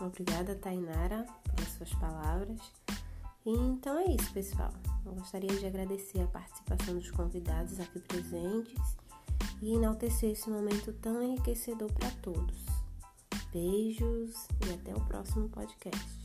Obrigada, Tainara, pelas suas palavras. E então é isso, pessoal. Eu gostaria de agradecer a participação dos convidados aqui presentes e enaltecer esse momento tão enriquecedor para todos. Beijos e até o próximo podcast.